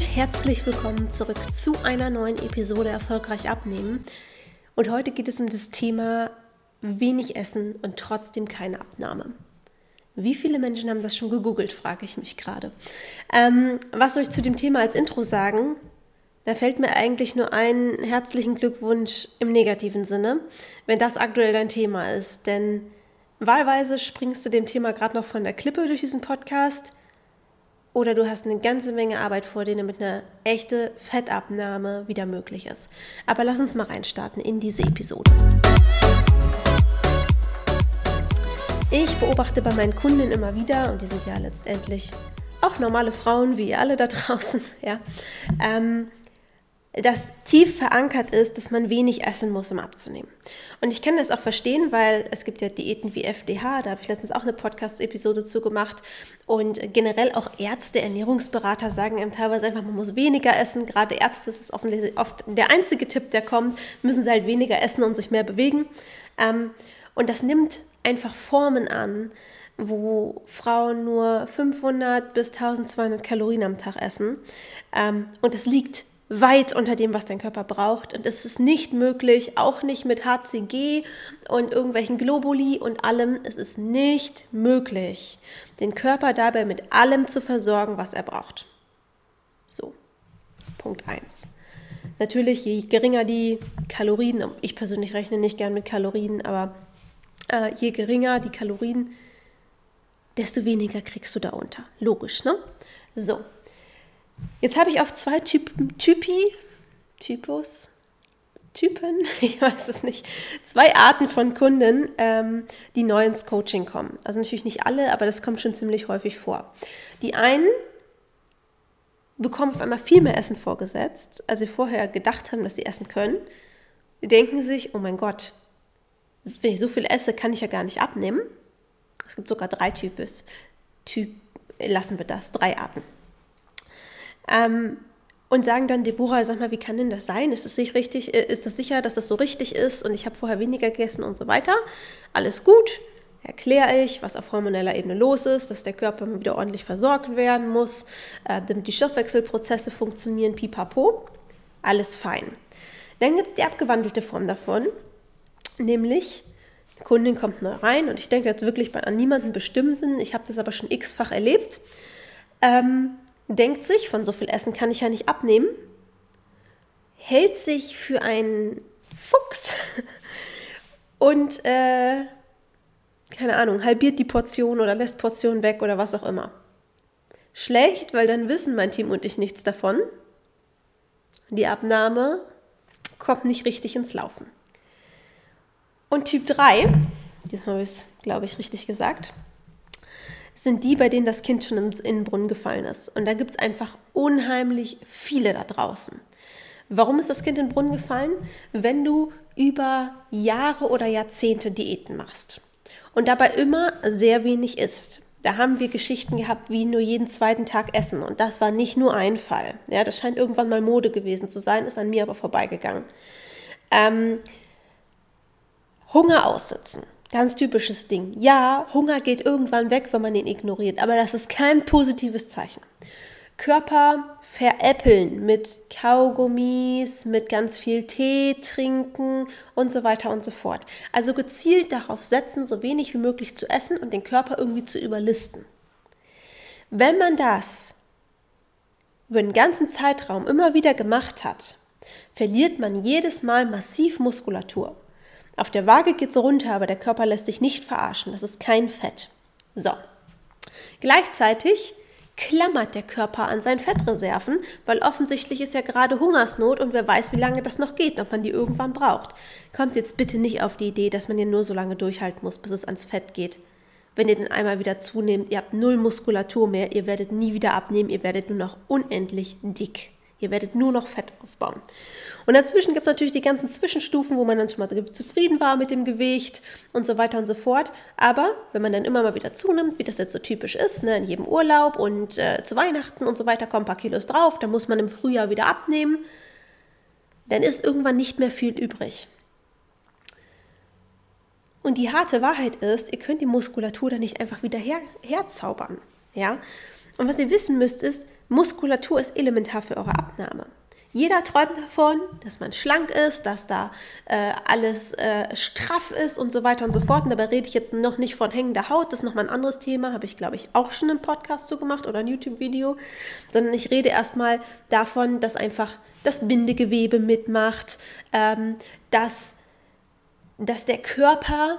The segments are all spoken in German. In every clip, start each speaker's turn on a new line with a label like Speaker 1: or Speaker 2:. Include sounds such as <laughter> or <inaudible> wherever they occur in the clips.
Speaker 1: und herzlich willkommen zurück zu einer neuen Episode Erfolgreich abnehmen. Und heute geht es um das Thema wenig essen und trotzdem keine Abnahme. Wie viele Menschen haben das schon gegoogelt, frage ich mich gerade. Ähm, was soll ich zu dem Thema als Intro sagen? Da fällt mir eigentlich nur ein herzlichen Glückwunsch im negativen Sinne, wenn das aktuell dein Thema ist. Denn wahlweise springst du dem Thema gerade noch von der Klippe durch diesen Podcast oder du hast eine ganze Menge Arbeit vor dir, damit eine echte Fettabnahme wieder möglich ist. Aber lass uns mal reinstarten in diese Episode. Ich beobachte bei meinen Kunden immer wieder, und die sind ja letztendlich auch normale Frauen wie ihr alle da draußen, <laughs> ja, ähm, das tief verankert ist, dass man wenig essen muss, um abzunehmen. Und ich kann das auch verstehen, weil es gibt ja Diäten wie FDH, da habe ich letztens auch eine Podcast-Episode zu gemacht. Und generell auch Ärzte, Ernährungsberater sagen einem teilweise einfach, man muss weniger essen. Gerade Ärzte, das ist offensichtlich oft der einzige Tipp, der kommt, müssen sie halt weniger essen und sich mehr bewegen. Ähm, und das nimmt einfach Formen an, wo Frauen nur 500 bis 1200 Kalorien am Tag essen. Ähm, und das liegt weit unter dem, was dein Körper braucht. Und es ist nicht möglich, auch nicht mit HCG und irgendwelchen Globuli und allem, es ist nicht möglich, den Körper dabei mit allem zu versorgen, was er braucht. So, Punkt 1. Natürlich, je geringer die Kalorien, ich persönlich rechne nicht gern mit Kalorien, aber äh, je geringer die Kalorien, desto weniger kriegst du da unter. Logisch, ne? So, Jetzt habe ich auf zwei Typen, Typi, Typus, Typen, ich weiß es nicht, zwei Arten von Kunden, ähm, die neu ins Coaching kommen. Also natürlich nicht alle, aber das kommt schon ziemlich häufig vor. Die einen bekommen auf einmal viel mehr Essen vorgesetzt, als sie vorher gedacht haben, dass sie essen können. Die denken sich, oh mein Gott, wenn ich so viel esse, kann ich ja gar nicht abnehmen. Es gibt sogar drei Types. Typ, lassen wir das, drei Arten. Ähm, und sagen dann, Deborah, sag mal, wie kann denn das sein? Ist es sich richtig, äh, ist das sicher, dass das so richtig ist und ich habe vorher weniger gegessen und so weiter? Alles gut, erkläre ich, was auf hormoneller Ebene los ist, dass der Körper wieder ordentlich versorgt werden muss, äh, damit die Stoffwechselprozesse funktionieren, pipapo. Alles fein. Dann gibt es die abgewandelte Form davon, nämlich die Kundin kommt neu rein und ich denke jetzt wirklich an niemanden bestimmten, ich habe das aber schon x-fach erlebt. Ähm, denkt sich, von so viel Essen kann ich ja nicht abnehmen, hält sich für einen Fuchs <laughs> und, äh, keine Ahnung, halbiert die Portion oder lässt Portionen weg oder was auch immer. Schlecht, weil dann wissen mein Team und ich nichts davon. Die Abnahme kommt nicht richtig ins Laufen. Und Typ 3, diesmal habe ich es, glaube ich, richtig gesagt, sind die, bei denen das Kind schon in den Brunnen gefallen ist. Und da gibt es einfach unheimlich viele da draußen. Warum ist das Kind in den Brunnen gefallen? Wenn du über Jahre oder Jahrzehnte Diäten machst und dabei immer sehr wenig isst. Da haben wir Geschichten gehabt, wie nur jeden zweiten Tag essen. Und das war nicht nur ein Fall. Ja, das scheint irgendwann mal Mode gewesen zu sein, ist an mir aber vorbeigegangen. Ähm, Hunger aussitzen. Ganz typisches Ding. Ja, Hunger geht irgendwann weg, wenn man ihn ignoriert, aber das ist kein positives Zeichen. Körper veräppeln mit Kaugummis, mit ganz viel Tee trinken und so weiter und so fort. Also gezielt darauf setzen, so wenig wie möglich zu essen und den Körper irgendwie zu überlisten. Wenn man das über den ganzen Zeitraum immer wieder gemacht hat, verliert man jedes Mal massiv Muskulatur. Auf der Waage geht es runter, aber der Körper lässt sich nicht verarschen. Das ist kein Fett. So. Gleichzeitig klammert der Körper an seinen Fettreserven, weil offensichtlich ist ja gerade Hungersnot und wer weiß, wie lange das noch geht, ob man die irgendwann braucht. Kommt jetzt bitte nicht auf die Idee, dass man ja nur so lange durchhalten muss, bis es ans Fett geht. Wenn ihr den einmal wieder zunehmt, ihr habt null Muskulatur mehr, ihr werdet nie wieder abnehmen, ihr werdet nur noch unendlich dick. Ihr werdet nur noch Fett aufbauen. Und dazwischen gibt es natürlich die ganzen Zwischenstufen, wo man dann schon mal zufrieden war mit dem Gewicht und so weiter und so fort. Aber wenn man dann immer mal wieder zunimmt, wie das jetzt so typisch ist, ne, in jedem Urlaub und äh, zu Weihnachten und so weiter kommen ein paar Kilos drauf, dann muss man im Frühjahr wieder abnehmen, dann ist irgendwann nicht mehr viel übrig. Und die harte Wahrheit ist, ihr könnt die Muskulatur dann nicht einfach wieder her, herzaubern. Ja? Und was ihr wissen müsst, ist, Muskulatur ist elementar für eure Abnahme. Jeder träumt davon, dass man schlank ist, dass da äh, alles äh, straff ist und so weiter und so fort. Und dabei rede ich jetzt noch nicht von hängender Haut, das ist nochmal ein anderes Thema, habe ich glaube ich auch schon einen Podcast zu gemacht oder ein YouTube-Video, sondern ich rede erstmal davon, dass einfach das Bindegewebe mitmacht, ähm, dass, dass der Körper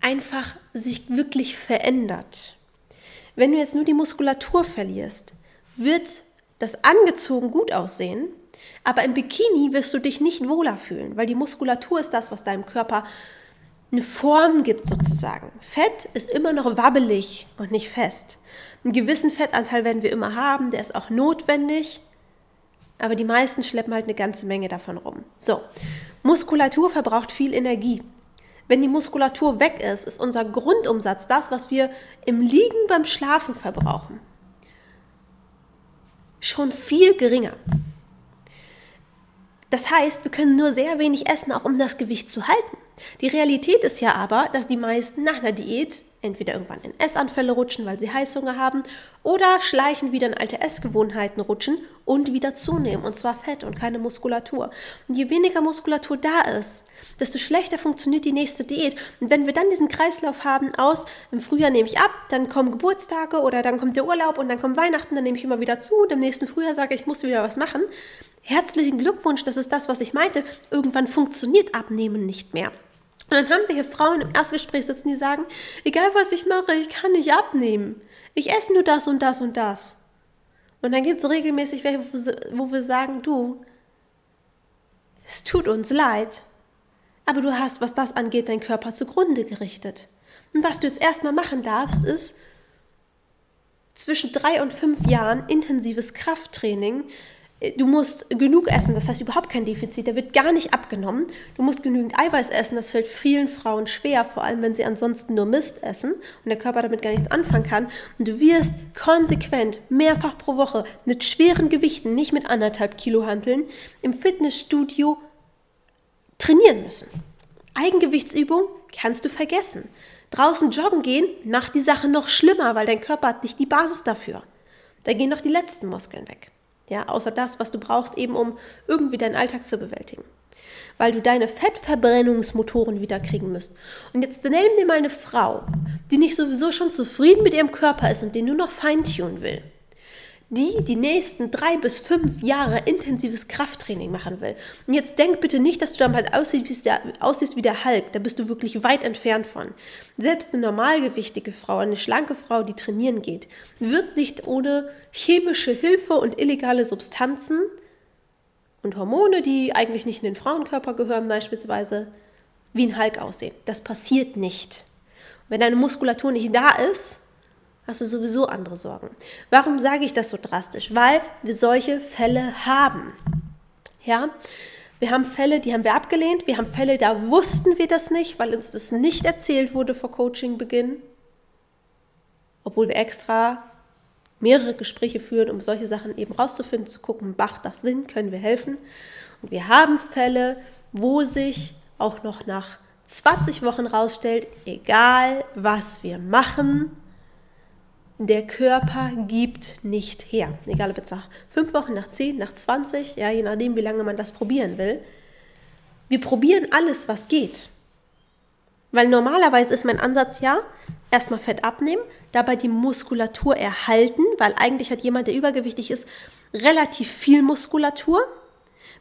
Speaker 1: einfach sich wirklich verändert. Wenn du jetzt nur die Muskulatur verlierst, wird das angezogen gut aussehen, aber im Bikini wirst du dich nicht wohler fühlen, weil die Muskulatur ist das, was deinem Körper eine Form gibt sozusagen. Fett ist immer noch wabbelig und nicht fest. Einen gewissen Fettanteil werden wir immer haben, der ist auch notwendig, aber die meisten schleppen halt eine ganze Menge davon rum. So, Muskulatur verbraucht viel Energie. Wenn die Muskulatur weg ist, ist unser Grundumsatz das, was wir im Liegen beim Schlafen verbrauchen schon viel geringer. Das heißt, wir können nur sehr wenig essen, auch um das Gewicht zu halten. Die Realität ist ja aber, dass die meisten nach einer Diät entweder irgendwann in Essanfälle rutschen, weil sie Heißhunger haben, oder schleichen wieder in alte Essgewohnheiten rutschen und wieder zunehmen, und zwar Fett und keine Muskulatur. Und je weniger Muskulatur da ist, desto schlechter funktioniert die nächste Diät. Und wenn wir dann diesen Kreislauf haben aus, im Frühjahr nehme ich ab, dann kommen Geburtstage oder dann kommt der Urlaub und dann kommt Weihnachten, dann nehme ich immer wieder zu und im nächsten Frühjahr sage ich, ich muss wieder was machen. Herzlichen Glückwunsch, das ist das, was ich meinte. Irgendwann funktioniert Abnehmen nicht mehr. Und dann haben wir hier Frauen im Erstgespräch sitzen, die sagen, egal was ich mache, ich kann nicht abnehmen. Ich esse nur das und das und das. Und dann gibt es regelmäßig welche, wo wir sagen, du, es tut uns leid, aber du hast, was das angeht, deinen Körper zugrunde gerichtet. Und was du jetzt erstmal machen darfst, ist zwischen drei und fünf Jahren intensives Krafttraining Du musst genug essen, das heißt überhaupt kein Defizit, der wird gar nicht abgenommen. Du musst genügend Eiweiß essen, das fällt vielen Frauen schwer, vor allem wenn sie ansonsten nur Mist essen und der Körper damit gar nichts anfangen kann. Und du wirst konsequent, mehrfach pro Woche, mit schweren Gewichten, nicht mit anderthalb Kilo Hanteln, im Fitnessstudio trainieren müssen. Eigengewichtsübung kannst du vergessen. Draußen joggen gehen macht die Sache noch schlimmer, weil dein Körper hat nicht die Basis dafür. Da gehen noch die letzten Muskeln weg. Ja, außer das, was du brauchst, eben um irgendwie deinen Alltag zu bewältigen. Weil du deine Fettverbrennungsmotoren wieder kriegen müsst. Und jetzt nenn dir mal eine Frau, die nicht sowieso schon zufrieden mit ihrem Körper ist und den nur noch feintunen will die die nächsten drei bis fünf Jahre intensives Krafttraining machen will. Und jetzt denk bitte nicht, dass du dann bald aussiehst wie, der, aussiehst wie der Hulk. Da bist du wirklich weit entfernt von. Selbst eine normalgewichtige Frau, eine schlanke Frau, die trainieren geht, wird nicht ohne chemische Hilfe und illegale Substanzen und Hormone, die eigentlich nicht in den Frauenkörper gehören beispielsweise, wie ein Hulk aussehen. Das passiert nicht. wenn deine Muskulatur nicht da ist, hast du sowieso andere Sorgen. Warum sage ich das so drastisch? Weil wir solche Fälle haben. Ja, wir haben Fälle, die haben wir abgelehnt. Wir haben Fälle, da wussten wir das nicht, weil uns das nicht erzählt wurde vor Coachingbeginn. Obwohl wir extra mehrere Gespräche führen, um solche Sachen eben rauszufinden, zu gucken, macht das Sinn, können wir helfen. Und wir haben Fälle, wo sich auch noch nach 20 Wochen rausstellt, egal was wir machen, der Körper gibt nicht her. Egal ob jetzt nach fünf Wochen, nach zehn, nach 20, ja, je nachdem, wie lange man das probieren will. Wir probieren alles, was geht. Weil normalerweise ist mein Ansatz ja, erstmal Fett abnehmen, dabei die Muskulatur erhalten, weil eigentlich hat jemand, der übergewichtig ist, relativ viel Muskulatur.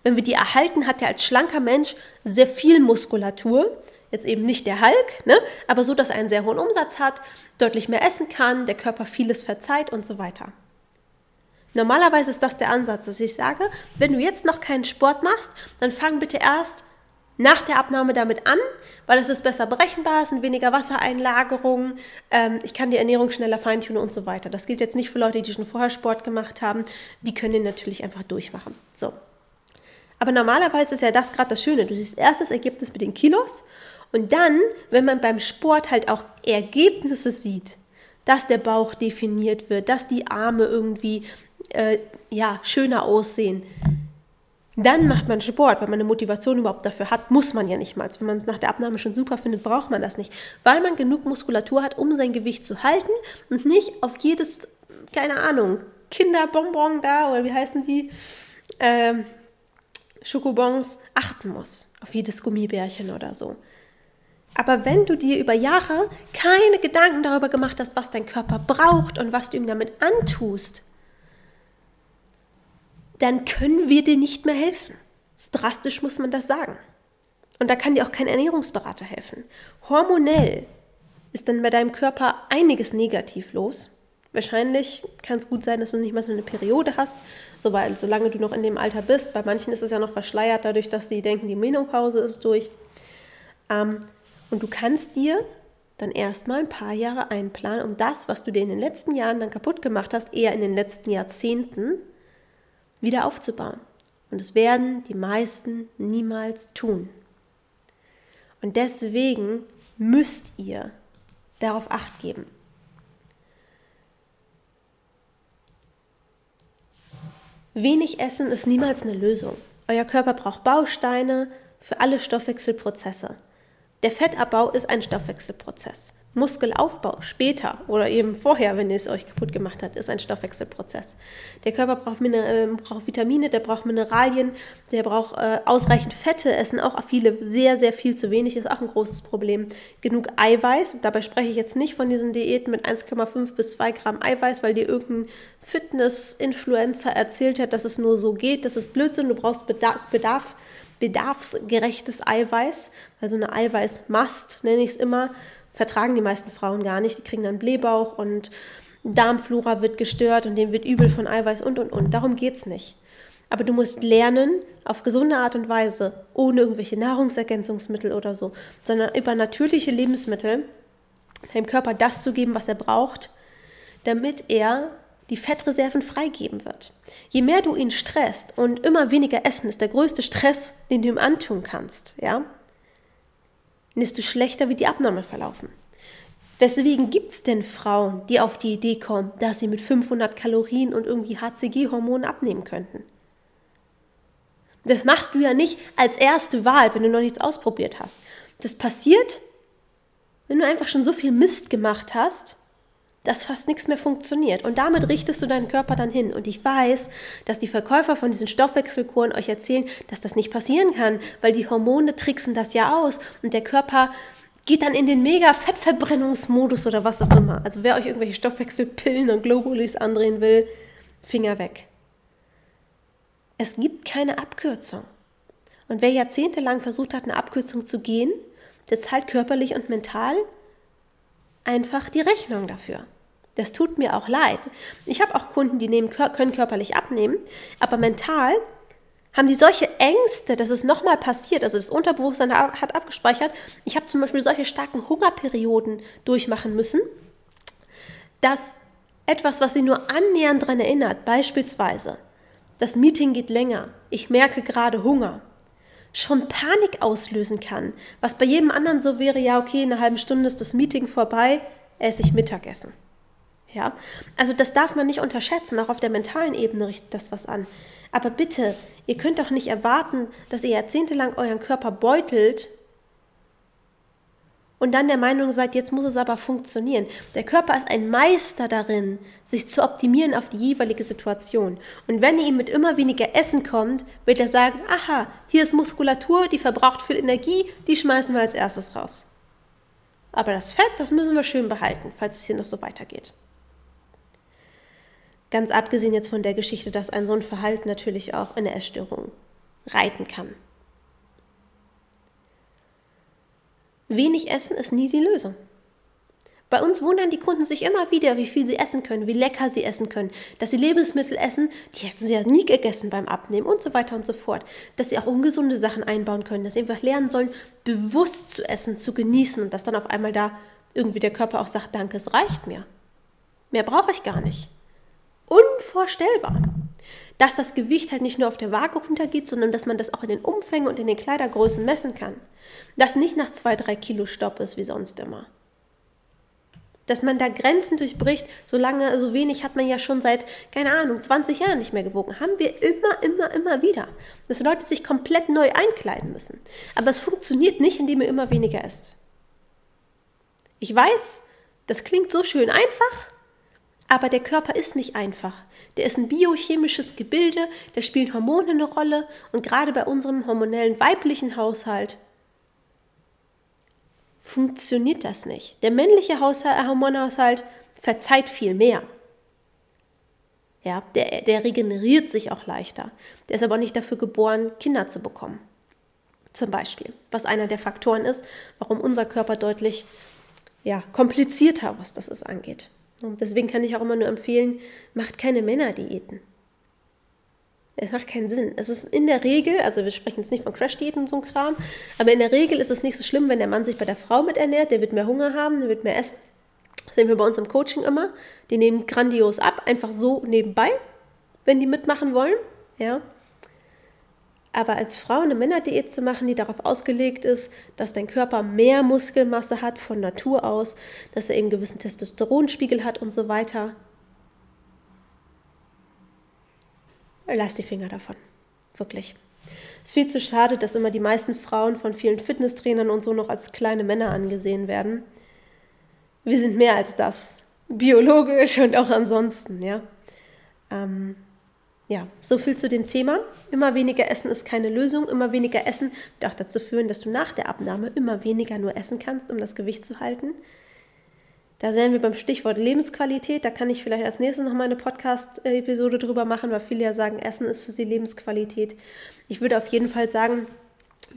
Speaker 1: Wenn wir die erhalten, hat er als schlanker Mensch sehr viel Muskulatur jetzt eben nicht der Hulk, ne? aber so, dass er einen sehr hohen Umsatz hat, deutlich mehr essen kann, der Körper vieles verzeiht und so weiter. Normalerweise ist das der Ansatz, dass ich sage, wenn du jetzt noch keinen Sport machst, dann fang bitte erst nach der Abnahme damit an, weil es ist besser berechenbar, es sind weniger Wassereinlagerungen, ähm, ich kann die Ernährung schneller feintunen und so weiter. Das gilt jetzt nicht für Leute, die schon vorher Sport gemacht haben, die können den natürlich einfach durchmachen. So. Aber normalerweise ist ja das gerade das Schöne. Du siehst erst das Ergebnis mit den Kilos und dann, wenn man beim Sport halt auch Ergebnisse sieht, dass der Bauch definiert wird, dass die Arme irgendwie äh, ja, schöner aussehen, dann macht man Sport, weil man eine Motivation überhaupt dafür hat, muss man ja nicht mal. Wenn man es nach der Abnahme schon super findet, braucht man das nicht, weil man genug Muskulatur hat, um sein Gewicht zu halten und nicht auf jedes keine Ahnung, Kinderbonbon da oder wie heißen die? Ähm, Schokobons achten muss, auf jedes Gummibärchen oder so. Aber wenn du dir über Jahre keine Gedanken darüber gemacht hast, was dein Körper braucht und was du ihm damit antust, dann können wir dir nicht mehr helfen. So drastisch muss man das sagen. Und da kann dir auch kein Ernährungsberater helfen. Hormonell ist dann bei deinem Körper einiges negativ los. Wahrscheinlich kann es gut sein, dass du nicht mal so eine Periode hast, so, weil, solange du noch in dem Alter bist. Bei manchen ist es ja noch verschleiert, dadurch, dass sie denken, die Menopause ist durch. Ähm, und du kannst dir dann erstmal ein paar Jahre einplanen, um das, was du dir in den letzten Jahren dann kaputt gemacht hast, eher in den letzten Jahrzehnten wieder aufzubauen. Und das werden die meisten niemals tun. Und deswegen müsst ihr darauf acht geben. Wenig Essen ist niemals eine Lösung. Euer Körper braucht Bausteine für alle Stoffwechselprozesse. Der Fettabbau ist ein Stoffwechselprozess. Muskelaufbau später oder eben vorher, wenn es euch kaputt gemacht hat, ist ein Stoffwechselprozess. Der Körper braucht, äh, braucht Vitamine, der braucht Mineralien, der braucht äh, ausreichend Fette, essen auch viele sehr, sehr viel zu wenig, ist auch ein großes Problem. Genug Eiweiß, dabei spreche ich jetzt nicht von diesen Diäten mit 1,5 bis 2 Gramm Eiweiß, weil dir irgendein Fitness-Influencer erzählt hat, dass es nur so geht. Das ist Blödsinn, du brauchst Bedarf, Bedarf bedarfsgerechtes Eiweiß, also eine Eiweißmast nenne ich es immer, vertragen die meisten Frauen gar nicht. Die kriegen dann Blähbauch und Darmflora wird gestört und denen wird übel von Eiweiß und und und. Darum geht es nicht. Aber du musst lernen, auf gesunde Art und Weise, ohne irgendwelche Nahrungsergänzungsmittel oder so, sondern über natürliche Lebensmittel deinem Körper das zu geben, was er braucht, damit er die Fettreserven freigeben wird. Je mehr du ihn stresst und immer weniger essen ist der größte Stress, den du ihm antun kannst, ja, desto schlechter wird die Abnahme verlaufen. Weswegen gibt es denn Frauen, die auf die Idee kommen, dass sie mit 500 Kalorien und irgendwie HCG-Hormonen abnehmen könnten? Das machst du ja nicht als erste Wahl, wenn du noch nichts ausprobiert hast. Das passiert, wenn du einfach schon so viel Mist gemacht hast, dass fast nichts mehr funktioniert. Und damit richtest du deinen Körper dann hin. Und ich weiß, dass die Verkäufer von diesen Stoffwechselkuren euch erzählen, dass das nicht passieren kann, weil die Hormone tricksen das ja aus und der Körper geht dann in den Mega-Fettverbrennungsmodus oder was auch immer. Also wer euch irgendwelche Stoffwechselpillen und Globulis andrehen will, Finger weg. Es gibt keine Abkürzung. Und wer jahrzehntelang versucht hat, eine Abkürzung zu gehen, der zahlt körperlich und mental einfach die Rechnung dafür. Das tut mir auch leid. Ich habe auch Kunden, die nehmen, können körperlich abnehmen, aber mental haben die solche Ängste, dass es nochmal passiert. Also das Unterbewusstsein hat abgespeichert. Ich habe zum Beispiel solche starken Hungerperioden durchmachen müssen, dass etwas, was sie nur annähernd daran erinnert, beispielsweise, das Meeting geht länger, ich merke gerade Hunger, schon Panik auslösen kann. Was bei jedem anderen so wäre, ja, okay, in einer halben Stunde ist das Meeting vorbei, esse ich Mittagessen. Ja, also das darf man nicht unterschätzen, auch auf der mentalen Ebene richtet das was an. Aber bitte, ihr könnt doch nicht erwarten, dass ihr jahrzehntelang euren Körper beutelt und dann der Meinung seid, jetzt muss es aber funktionieren. Der Körper ist ein Meister darin, sich zu optimieren auf die jeweilige Situation. Und wenn ihr ihm mit immer weniger Essen kommt, wird er sagen, aha, hier ist Muskulatur, die verbraucht viel Energie, die schmeißen wir als erstes raus. Aber das Fett, das müssen wir schön behalten, falls es hier noch so weitergeht. Ganz abgesehen jetzt von der Geschichte, dass ein so ein Verhalten natürlich auch eine Essstörung reiten kann. Wenig Essen ist nie die Lösung. Bei uns wundern die Kunden sich immer wieder, wie viel sie essen können, wie lecker sie essen können, dass sie Lebensmittel essen, die hätten sie ja nie gegessen beim Abnehmen und so weiter und so fort. Dass sie auch ungesunde Sachen einbauen können, dass sie einfach lernen sollen, bewusst zu essen, zu genießen und dass dann auf einmal da irgendwie der Körper auch sagt, danke, es reicht mir. Mehr brauche ich gar nicht. Unvorstellbar dass das Gewicht halt nicht nur auf der Waage runtergeht, sondern dass man das auch in den Umfängen und in den Kleidergrößen messen kann. Dass nicht nach zwei, drei Kilo Stopp ist wie sonst immer. Dass man da Grenzen durchbricht, so lange, so wenig hat man ja schon seit, keine Ahnung, 20 Jahren nicht mehr gewogen. Haben wir immer, immer, immer wieder. Dass Leute sich komplett neu einkleiden müssen. Aber es funktioniert nicht, indem ihr immer weniger esst. Ich weiß, das klingt so schön einfach Aber der Körper ist nicht einfach. Der ist ein biochemisches Gebilde, da spielen Hormone eine Rolle und gerade bei unserem hormonellen weiblichen Haushalt funktioniert das nicht. Der männliche Haushalt, Hormonhaushalt verzeiht viel mehr. Ja, der, der regeneriert sich auch leichter. Der ist aber nicht dafür geboren, Kinder zu bekommen. Zum Beispiel, was einer der Faktoren ist, warum unser Körper deutlich ja, komplizierter, was das ist, angeht. Und deswegen kann ich auch immer nur empfehlen, macht keine Männerdiäten. Es macht keinen Sinn. Es ist in der Regel, also wir sprechen jetzt nicht von Crash-Diäten und so ein Kram, aber in der Regel ist es nicht so schlimm, wenn der Mann sich bei der Frau mit ernährt, der wird mehr Hunger haben, der wird mehr essen. Das sehen wir bei uns im Coaching immer. Die nehmen grandios ab, einfach so nebenbei, wenn die mitmachen wollen. Ja. Aber als Frau eine Männerdiät zu machen, die darauf ausgelegt ist, dass dein Körper mehr Muskelmasse hat von Natur aus, dass er eben einen gewissen Testosteronspiegel hat und so weiter, lass die Finger davon. Wirklich. Es ist viel zu schade, dass immer die meisten Frauen von vielen Fitnesstrainern und so noch als kleine Männer angesehen werden. Wir sind mehr als das. Biologisch und auch ansonsten, ja. Ähm, ja, so viel zu dem Thema. Immer weniger Essen ist keine Lösung. Immer weniger Essen wird auch dazu führen, dass du nach der Abnahme immer weniger nur essen kannst, um das Gewicht zu halten. Da wären wir beim Stichwort Lebensqualität. Da kann ich vielleicht als nächstes noch mal eine Podcast-Episode drüber machen, weil viele ja sagen, Essen ist für sie Lebensqualität. Ich würde auf jeden Fall sagen,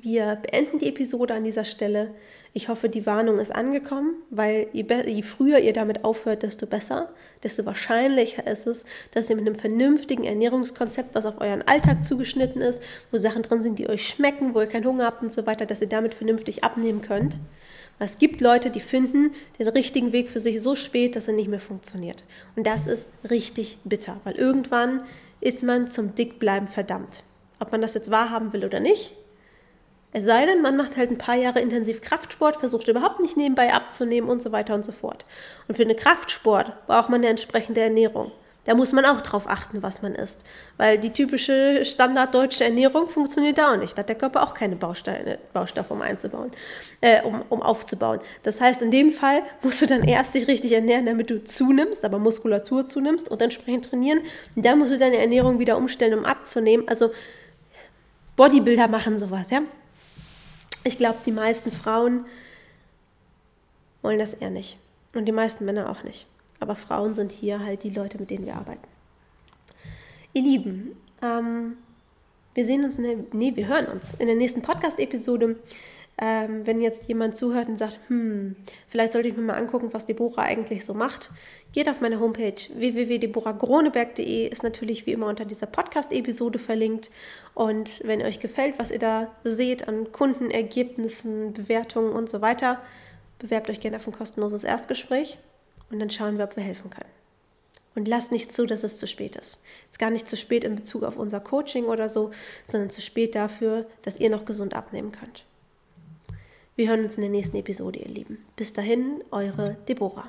Speaker 1: wir beenden die Episode an dieser Stelle. Ich hoffe, die Warnung ist angekommen, weil je, je, früher ihr damit aufhört, desto besser, desto wahrscheinlicher ist es, dass ihr mit einem vernünftigen Ernährungskonzept, was auf euren Alltag zugeschnitten ist, wo Sachen drin sind, die euch schmecken, wo ihr keinen Hunger habt und so weiter, dass ihr damit vernünftig abnehmen könnt. Es gibt Leute, die finden den richtigen Weg für sich so spät, dass er nicht mehr funktioniert. Und das ist richtig bitter, weil irgendwann ist man zum Dickbleiben verdammt. Ob man das jetzt wahrhaben will oder nicht, es sei denn, man macht halt ein paar Jahre intensiv Kraftsport, versucht überhaupt nicht nebenbei abzunehmen und so weiter und so fort. Und für einen Kraftsport braucht man eine entsprechende Ernährung. Da muss man auch drauf achten, was man isst. Weil die typische standarddeutsche Ernährung funktioniert da auch nicht. Da hat der Körper auch keine Bausteine, Baustoffe, um einzubauen, äh, um, um aufzubauen. Das heißt, in dem Fall musst du dann erst dich richtig ernähren, damit du zunimmst, aber Muskulatur zunimmst und entsprechend trainieren. Und dann musst du deine Ernährung wieder umstellen, um abzunehmen. Also Bodybuilder machen sowas, ja. Ich glaube, die meisten Frauen wollen das eher nicht. Und die meisten Männer auch nicht. Aber Frauen sind hier halt die Leute, mit denen wir arbeiten. Ihr Lieben, ähm, wir sehen uns, in der, nee, wir hören uns in der nächsten Podcast-Episode ähm, wenn jetzt jemand zuhört und sagt, hm, vielleicht sollte ich mir mal angucken, was Deborah eigentlich so macht, geht auf meine Homepage www.deborahgroneberg.de, ist natürlich wie immer unter dieser Podcast-Episode verlinkt. Und wenn euch gefällt, was ihr da seht an Kundenergebnissen, Bewertungen und so weiter, bewerbt euch gerne auf ein kostenloses Erstgespräch und dann schauen wir, ob wir helfen können. Und lasst nicht zu, dass es zu spät ist. Es ist gar nicht zu spät in Bezug auf unser Coaching oder so, sondern zu spät dafür, dass ihr noch gesund abnehmen könnt. Wir hören uns in der nächsten Episode, ihr Lieben. Bis dahin, eure Deborah.